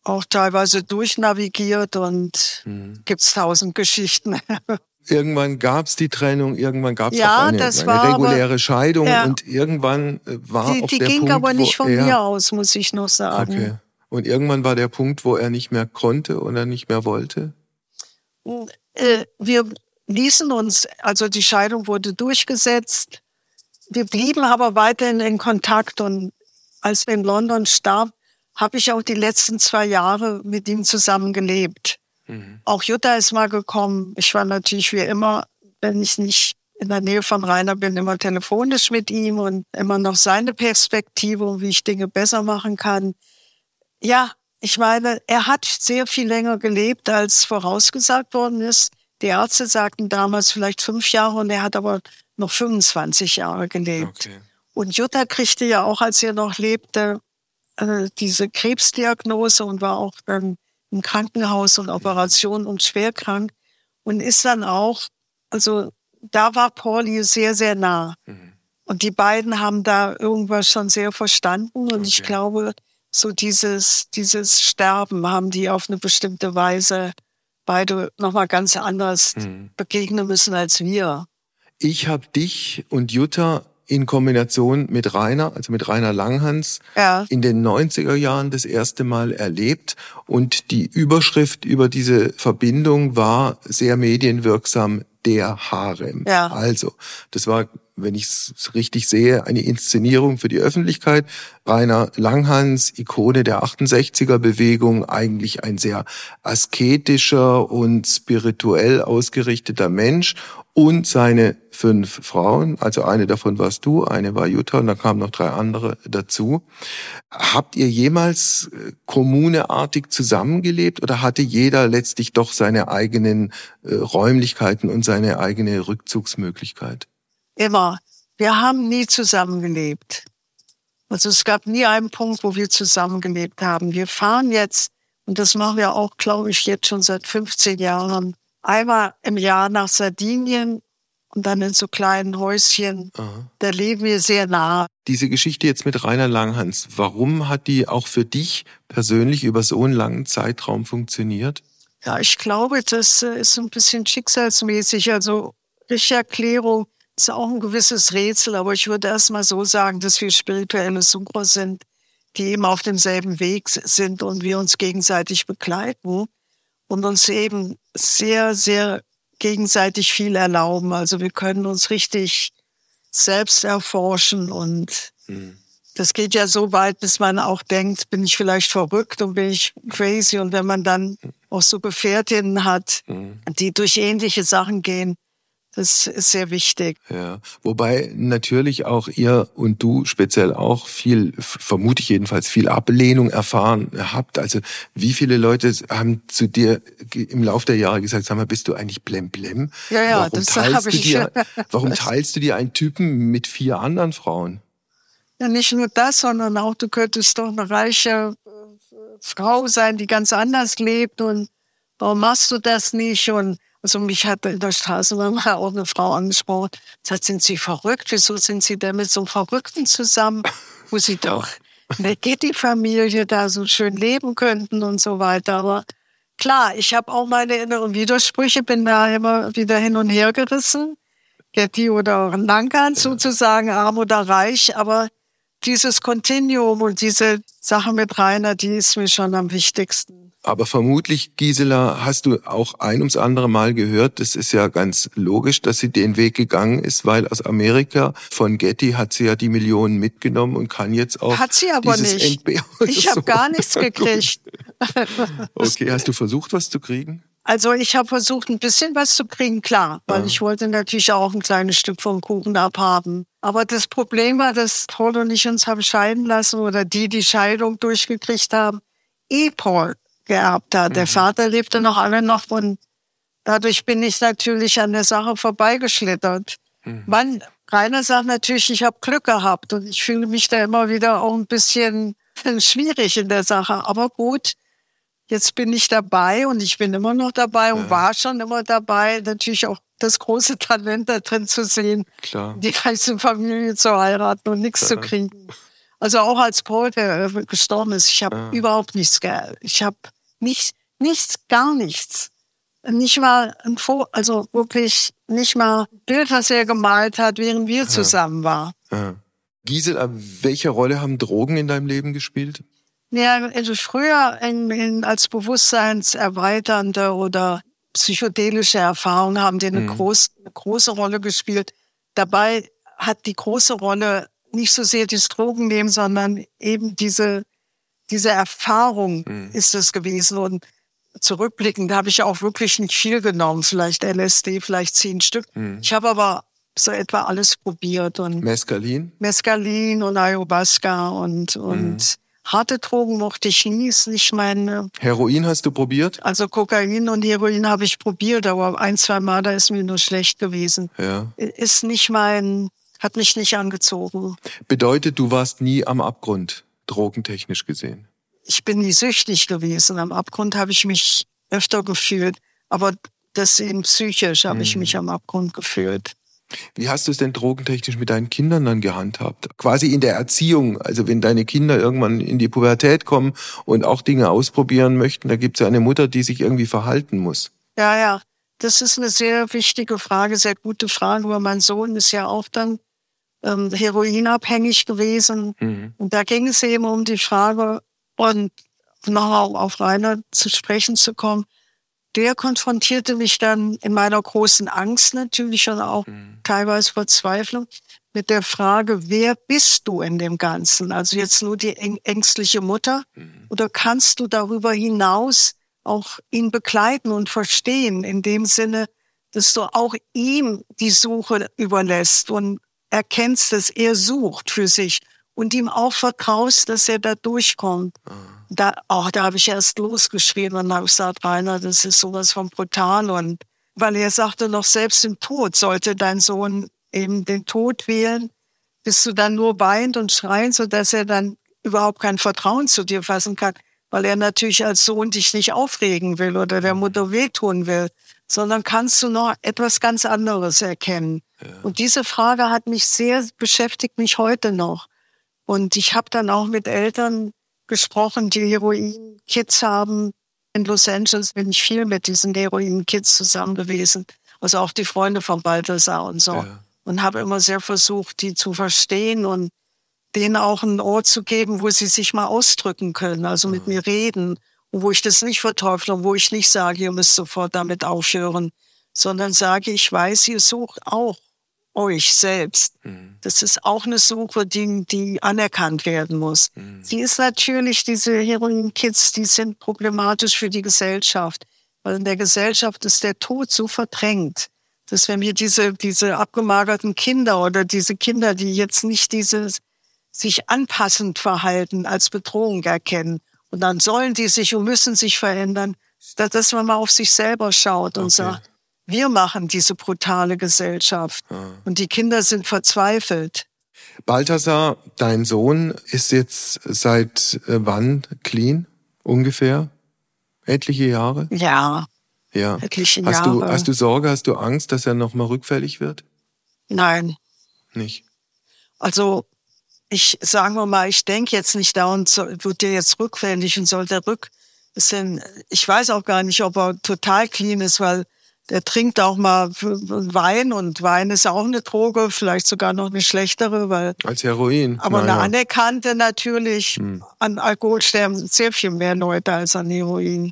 auch teilweise durchnavigiert und mhm. gibt's tausend Geschichten. irgendwann gab's die Trennung, irgendwann gab's ja, auch eine, eine reguläre aber, Scheidung ja. und irgendwann äh, war die, auch die der ging Punkt, aber nicht von er, mir aus, muss ich noch sagen. Okay. Und irgendwann war der Punkt, wo er nicht mehr konnte oder nicht mehr wollte? Äh, wir ließen uns, also die Scheidung wurde durchgesetzt. Wir blieben aber weiterhin in Kontakt und als wir in London starb, habe ich auch die letzten zwei Jahre mit ihm zusammen gelebt. Mhm. Auch Jutta ist mal gekommen. Ich war natürlich wie immer, wenn ich nicht in der Nähe von Rainer bin, immer telefonisch mit ihm und immer noch seine Perspektive, wie ich Dinge besser machen kann. Ja, ich meine, er hat sehr viel länger gelebt, als vorausgesagt worden ist. Die Ärzte sagten damals vielleicht fünf Jahre und er hat aber noch 25 Jahre gelebt. Okay. Und Jutta kriegte ja auch, als er noch lebte, äh, diese Krebsdiagnose und war auch dann im Krankenhaus und Operation und schwer krank und ist dann auch, also da war Pauli sehr, sehr nah. Mhm. Und die beiden haben da irgendwas schon sehr verstanden und okay. ich glaube, so dieses, dieses Sterben haben die auf eine bestimmte Weise beide nochmal ganz anders mhm. begegnen müssen als wir. Ich habe dich und Jutta in Kombination mit Rainer, also mit Rainer Langhans, ja. in den 90er Jahren das erste Mal erlebt. Und die Überschrift über diese Verbindung war sehr medienwirksam, der Harem. Ja. Also, das war wenn ich es richtig sehe, eine Inszenierung für die Öffentlichkeit. Rainer Langhans, Ikone der 68er Bewegung, eigentlich ein sehr asketischer und spirituell ausgerichteter Mensch und seine fünf Frauen, also eine davon warst du, eine war Jutta und da kamen noch drei andere dazu. Habt ihr jemals äh, kommuneartig zusammengelebt oder hatte jeder letztlich doch seine eigenen äh, Räumlichkeiten und seine eigene Rückzugsmöglichkeit? Immer. Wir haben nie zusammengelebt. Also es gab nie einen Punkt, wo wir zusammengelebt haben. Wir fahren jetzt, und das machen wir auch, glaube ich, jetzt schon seit 15 Jahren, einmal im Jahr nach Sardinien und dann in so kleinen Häuschen. Aha. Da leben wir sehr nah. Diese Geschichte jetzt mit Rainer Langhans, warum hat die auch für dich persönlich über so einen langen Zeitraum funktioniert? Ja, ich glaube, das äh, ist ein bisschen schicksalsmäßig. Also, richtige Erklärung ist auch ein gewisses Rätsel, aber ich würde erst mal so sagen, dass wir spirituelle Sucher sind. die eben auf demselben Weg sind und wir uns gegenseitig begleiten und uns eben sehr, sehr gegenseitig viel erlauben. Also wir können uns richtig selbst erforschen und mhm. das geht ja so weit, bis man auch denkt, bin ich vielleicht verrückt und bin ich crazy. Und wenn man dann auch so Gefährtinnen hat, mhm. die durch ähnliche Sachen gehen, das ist sehr wichtig. Ja, wobei natürlich auch ihr und du speziell auch viel, vermute ich jedenfalls, viel Ablehnung erfahren habt. Also wie viele Leute haben zu dir im Laufe der Jahre gesagt, sag mal, bist du eigentlich blemblem? Ja, ja, warum das habe ich. Dir, warum teilst du dir einen Typen mit vier anderen Frauen? Ja, nicht nur das, sondern auch, du könntest doch eine reiche äh, Frau sein, die ganz anders lebt und warum machst du das nicht? Und also mich hat in der Straße mal auch eine Frau angesprochen, sagt, sind Sie verrückt? Wieso sind Sie denn mit so einem Verrückten zusammen, wo Sie doch mit die Familie da so schön leben könnten und so weiter. Aber klar, ich habe auch meine inneren Widersprüche, bin da immer wieder hin und her gerissen. Getty oder Lankan sozusagen, arm oder reich, aber dieses Kontinuum und diese Sache mit Rainer, die ist mir schon am wichtigsten. Aber vermutlich, Gisela, hast du auch ein ums andere Mal gehört, das ist ja ganz logisch, dass sie den Weg gegangen ist, weil aus Amerika von Getty hat sie ja die Millionen mitgenommen und kann jetzt auch Hat sie aber nicht. Ich so. habe gar nichts gekriegt. okay, hast du versucht, was zu kriegen? Also ich habe versucht, ein bisschen was zu kriegen, klar, weil ja. ich wollte natürlich auch ein kleines Stück vom Kuchen abhaben. Aber das Problem war, dass Paul und ich uns haben scheiden lassen oder die die Scheidung durchgekriegt haben. Eh Paul geerbt hat. Mhm. Der Vater lebte noch alle noch und dadurch bin ich natürlich an der Sache vorbeigeschlittert. Mhm. Man, Rainer sagt natürlich, ich habe Glück gehabt und ich fühle mich da immer wieder auch ein bisschen schwierig in der Sache. Aber gut, jetzt bin ich dabei und ich bin immer noch dabei und ja. war schon immer dabei. Natürlich auch das große Talent da drin zu sehen, Klar. die reichste Familie zu heiraten und nichts Klar. zu kriegen. Also auch als Paul, der gestorben ist, ich habe ja. überhaupt nichts geil. Ich habe Nichts, nichts, gar nichts. Nicht mal ein Foto, also wirklich nicht mal ein Bild, was er gemalt hat, während wir zusammen waren. Ja. Gisela, welche Rolle haben Drogen in deinem Leben gespielt? Ja, also früher in, in, als bewusstseinserweiternde oder psychedelische Erfahrungen haben die eine, mhm. groß, eine große Rolle gespielt. Dabei hat die große Rolle nicht so sehr das Drogennehmen, sondern eben diese diese Erfahrung mhm. ist es gewesen. Und zurückblickend habe ich auch wirklich nicht viel genommen. Vielleicht LSD, vielleicht zehn Stück. Mhm. Ich habe aber so etwa alles probiert. Und Mescalin? Mescalin und Ayahuasca und, und mhm. harte Drogen mochte ich nie. Ist nicht mein... Heroin hast du probiert? Also Kokain und Heroin habe ich probiert, aber ein, zwei Mal, da ist mir nur schlecht gewesen. Ja. Ist nicht mein... Hat mich nicht angezogen. Bedeutet, du warst nie am Abgrund? Drogentechnisch gesehen? Ich bin nie süchtig gewesen. Am Abgrund habe ich mich öfter gefühlt. Aber das eben psychisch habe mhm. ich mich am Abgrund gefühlt. Wie hast du es denn drogentechnisch mit deinen Kindern dann gehandhabt? Quasi in der Erziehung, also wenn deine Kinder irgendwann in die Pubertät kommen und auch Dinge ausprobieren möchten, da gibt es ja eine Mutter, die sich irgendwie verhalten muss. Ja, ja, das ist eine sehr wichtige Frage, sehr gute Frage, weil mein Sohn ist ja auch dann ähm, heroinabhängig gewesen. Mhm. Und da ging es eben um die Frage, und noch auf Rainer zu sprechen zu kommen, der konfrontierte mich dann in meiner großen Angst natürlich und auch mhm. teilweise Verzweiflung mit der Frage, wer bist du in dem Ganzen? Also jetzt nur die ängstliche Mutter mhm. oder kannst du darüber hinaus auch ihn begleiten und verstehen in dem Sinne, dass du auch ihm die Suche überlässt und erkennst, dass er sucht für sich und ihm auch vertraust, dass er da durchkommt. Mhm. Da, auch da habe ich erst losgeschrieben und habe gesagt, Rainer, das ist sowas von brutal. Und weil er sagte noch, selbst im Tod sollte dein Sohn eben den Tod wählen, bis du dann nur weint und schreien, so dass er dann überhaupt kein Vertrauen zu dir fassen kann, weil er natürlich als Sohn dich nicht aufregen will oder der mhm. Mutter wehtun will, sondern kannst du noch etwas ganz anderes erkennen. Und diese Frage hat mich sehr beschäftigt, mich heute noch. Und ich habe dann auch mit Eltern gesprochen, die Heroin-Kids haben. In Los Angeles bin ich viel mit diesen Heroin-Kids zusammen gewesen. Also auch die Freunde von Balthasar und so. Ja. Und habe immer sehr versucht, die zu verstehen und denen auch einen Ort zu geben, wo sie sich mal ausdrücken können, also mit mir reden und wo ich das nicht verteufle und wo ich nicht sage, ihr müsst sofort damit aufhören, sondern sage, ich weiß, ihr sucht auch euch selbst. Mhm. Das ist auch eine Suche, die, die anerkannt werden muss. Mhm. Sie ist natürlich, diese Heroin-Kids, die sind problematisch für die Gesellschaft, weil in der Gesellschaft ist der Tod so verdrängt, dass wenn wir diese, diese abgemagerten Kinder oder diese Kinder, die jetzt nicht dieses sich anpassend verhalten, als Bedrohung erkennen, und dann sollen die sich und müssen sich verändern, dass man mal auf sich selber schaut und okay. sagt, wir machen diese brutale Gesellschaft. Ah. Und die Kinder sind verzweifelt. Balthasar, dein Sohn ist jetzt seit äh, wann clean? Ungefähr? Etliche Jahre? Ja. Ja. Etliche hast Jahre. Du, hast du Sorge, hast du Angst, dass er nochmal rückfällig wird? Nein. Nicht? Also, ich, sagen wir mal, ich denke jetzt nicht dauernd, wird der jetzt rückfällig und soll der rück, bisschen, ich weiß auch gar nicht, ob er total clean ist, weil der trinkt auch mal Wein und Wein ist auch eine Droge, vielleicht sogar noch eine schlechtere, weil als Heroin. Aber naja. eine anerkannte natürlich. Hm. An Alkohol sterben sehr viel mehr Leute als an Heroin.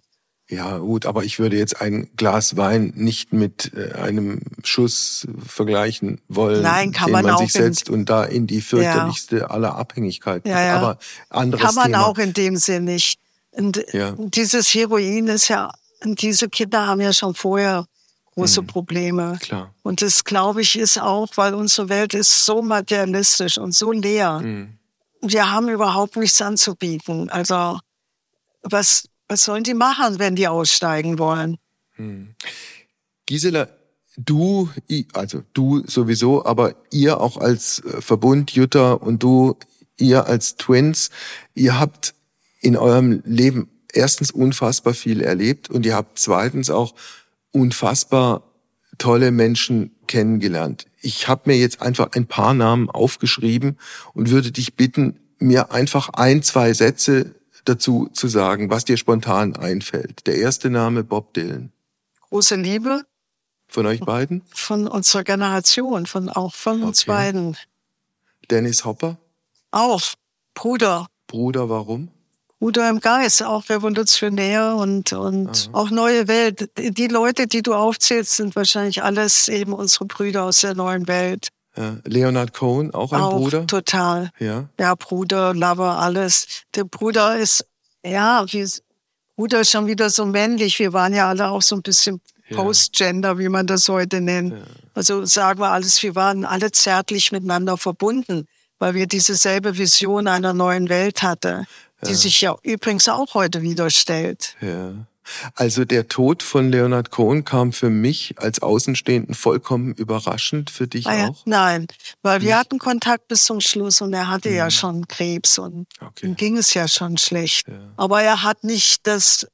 Ja, gut, aber ich würde jetzt ein Glas Wein nicht mit äh, einem Schuss vergleichen wollen, Nein, kann den man, man auch sich setzt und da in die fürchterlichste ja. aller Abhängigkeiten. Ja, ja. Aber anderes Kann man Thema. auch in dem Sinn nicht. Und ja. dieses Heroin ist ja, diese Kinder haben ja schon vorher große mhm. Probleme. Klar. Und das, glaube ich, ist auch, weil unsere Welt ist so materialistisch und so leer. Mhm. Wir haben überhaupt nichts anzubieten. Also was, was sollen die machen, wenn die aussteigen wollen? Mhm. Gisela, du, also du sowieso, aber ihr auch als äh, Verbund, Jutta und du, ihr als Twins, ihr habt in eurem Leben erstens unfassbar viel erlebt und ihr habt zweitens auch unfassbar tolle Menschen kennengelernt. Ich habe mir jetzt einfach ein paar Namen aufgeschrieben und würde dich bitten, mir einfach ein, zwei Sätze dazu zu sagen, was dir spontan einfällt. Der erste Name Bob Dylan. Große Liebe. Von euch beiden? Von unserer Generation, von auch von uns okay. beiden. Dennis Hopper? Auch. Bruder. Bruder, warum? Bruder im Geist, auch revolutionär und, und auch neue Welt. Die Leute, die du aufzählst, sind wahrscheinlich alles eben unsere Brüder aus der neuen Welt. Ja. Leonard Cohen, auch ein auch Bruder? Total. Ja. Ja, Bruder, Lover, alles. Der Bruder ist, ja, wie, Bruder ist schon wieder so männlich. Wir waren ja alle auch so ein bisschen ja. Postgender, wie man das heute nennt. Ja. Also sagen wir alles, wir waren alle zärtlich miteinander verbunden, weil wir diese selbe Vision einer neuen Welt hatten die ja. sich ja übrigens auch heute wieder stellt. Ja. Also der Tod von Leonard Cohen kam für mich als Außenstehenden vollkommen überraschend, für dich ah, auch? Nein, weil wir hatten Kontakt bis zum Schluss und er hatte mhm. ja schon Krebs und okay. ihm ging es ja schon schlecht. Ja. Aber er hat nicht das,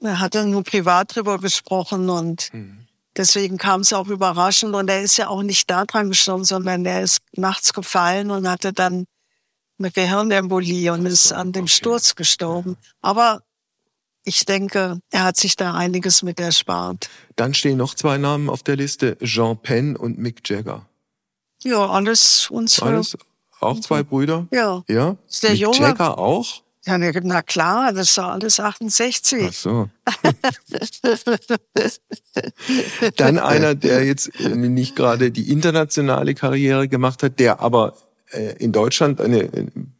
er hat ja nur privat drüber gesprochen und mhm. deswegen kam es auch überraschend und er ist ja auch nicht daran gestorben, sondern er ist nachts gefallen und hatte dann eine Gehirnembolie und ist an dem Sturz gestorben. Aber ich denke, er hat sich da einiges mit erspart. Dann stehen noch zwei Namen auf der Liste, Jean Penn und Mick Jagger. Ja, alles unsere. Alles? Auch zwei Brüder? Ja. Ja? Ist der Mick Junge? Jagger auch? Ja, na klar, das ist alles 68. Ach so. Dann einer, der jetzt nicht gerade die internationale Karriere gemacht hat, der aber in Deutschland eine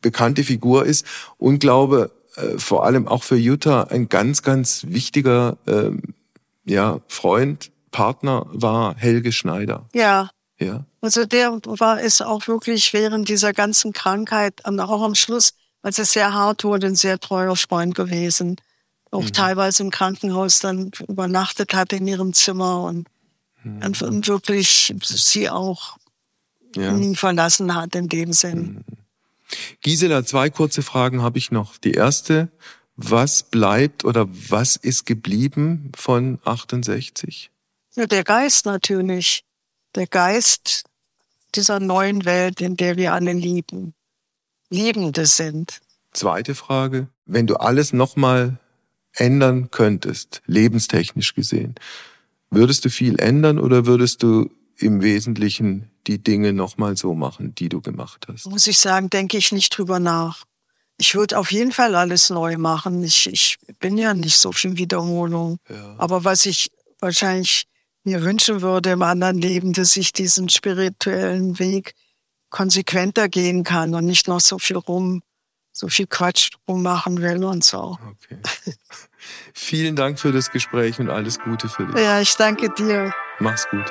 bekannte Figur ist und glaube äh, vor allem auch für Jutta ein ganz, ganz wichtiger ähm, ja, Freund, Partner war Helge Schneider. Ja. Ja. Also der war es auch wirklich während dieser ganzen Krankheit und auch am Schluss, als es sehr hart wurde, ein sehr treuer Freund gewesen. Auch mhm. teilweise im Krankenhaus dann übernachtet hat in ihrem Zimmer und, mhm. und wirklich sie auch ja. nie verlassen hat in dem Sinn. Mhm. Gisela, zwei kurze Fragen habe ich noch. Die erste, was bleibt oder was ist geblieben von 68? Ja, der Geist natürlich. Der Geist dieser neuen Welt, in der wir alle lieben. Liebende sind. Zweite Frage, wenn du alles nochmal ändern könntest, lebenstechnisch gesehen, würdest du viel ändern oder würdest du im Wesentlichen die Dinge nochmal so machen, die du gemacht hast? Muss ich sagen, denke ich nicht drüber nach. Ich würde auf jeden Fall alles neu machen. Ich, ich bin ja nicht so viel Wiederholung. Ja. Aber was ich wahrscheinlich mir wünschen würde im anderen Leben, dass ich diesen spirituellen Weg konsequenter gehen kann und nicht noch so viel rum, so viel Quatsch rummachen will und so. Okay. Vielen Dank für das Gespräch und alles Gute für dich. Ja, ich danke dir. Mach's gut.